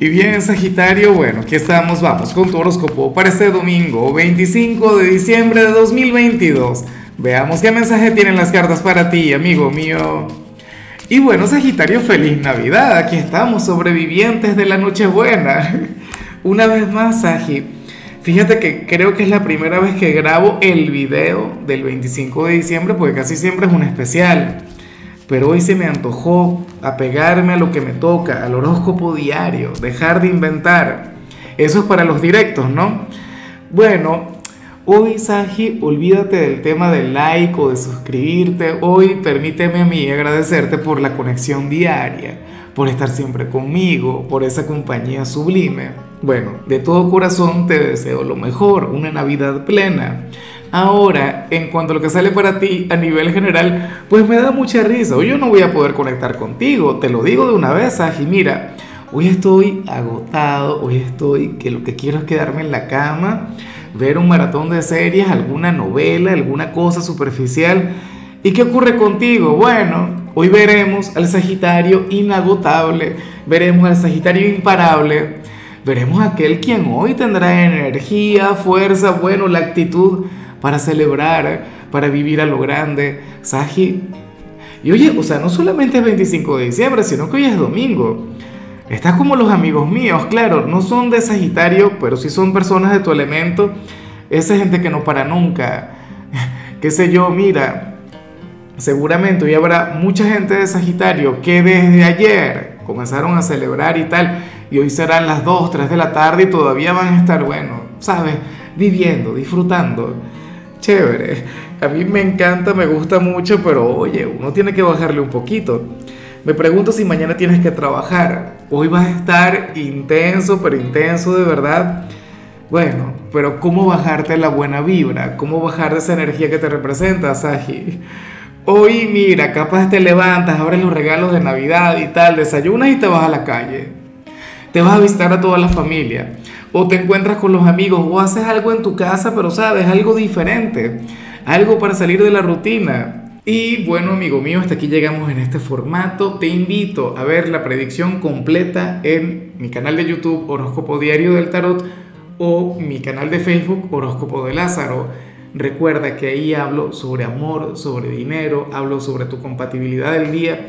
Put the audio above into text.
Y bien, Sagitario, bueno, aquí estamos, vamos con tu horóscopo para este domingo, 25 de diciembre de 2022. Veamos qué mensaje tienen las cartas para ti, amigo mío. Y bueno, Sagitario, feliz Navidad, aquí estamos, sobrevivientes de la Nochebuena. Una vez más, Sagi, fíjate que creo que es la primera vez que grabo el video del 25 de diciembre, porque casi siempre es un especial pero hoy se me antojó apegarme a lo que me toca, al horóscopo diario, dejar de inventar. Eso es para los directos, ¿no? Bueno, hoy, Saji, olvídate del tema del like o de suscribirte. Hoy permíteme a mí agradecerte por la conexión diaria, por estar siempre conmigo, por esa compañía sublime. Bueno, de todo corazón te deseo lo mejor, una Navidad plena Ahora, en cuanto a lo que sale para ti a nivel general, pues me da mucha risa. Hoy yo no voy a poder conectar contigo, te lo digo de una vez, Aji. Mira, hoy estoy agotado, hoy estoy que lo que quiero es quedarme en la cama, ver un maratón de series, alguna novela, alguna cosa superficial. ¿Y qué ocurre contigo? Bueno, hoy veremos al Sagitario inagotable, veremos al Sagitario imparable, veremos a aquel quien hoy tendrá energía, fuerza, bueno, la actitud para celebrar, para vivir a lo grande. Saji. Y oye, o sea, no solamente es 25 de diciembre, sino que hoy es domingo. Estás como los amigos míos, claro, no son de Sagitario, pero sí son personas de tu elemento. Esa gente que no para nunca. Qué sé yo, mira, seguramente hoy habrá mucha gente de Sagitario que desde ayer comenzaron a celebrar y tal, y hoy serán las 2, 3 de la tarde y todavía van a estar, bueno, ¿sabes? Viviendo, disfrutando chévere. A mí me encanta, me gusta mucho, pero oye, uno tiene que bajarle un poquito. Me pregunto si mañana tienes que trabajar. Hoy vas a estar intenso, pero intenso de verdad. Bueno, pero ¿cómo bajarte la buena vibra? ¿Cómo bajar de esa energía que te representa, Saji? Hoy, mira, capaz te levantas, abres los regalos de Navidad y tal, desayunas y te vas a la calle. Te vas a visitar a toda la familia o te encuentras con los amigos o haces algo en tu casa, pero sabes, algo diferente, algo para salir de la rutina. Y bueno, amigo mío, hasta aquí llegamos en este formato. Te invito a ver la predicción completa en mi canal de YouTube Horóscopo Diario del Tarot o mi canal de Facebook Horóscopo de Lázaro. Recuerda que ahí hablo sobre amor, sobre dinero, hablo sobre tu compatibilidad del día.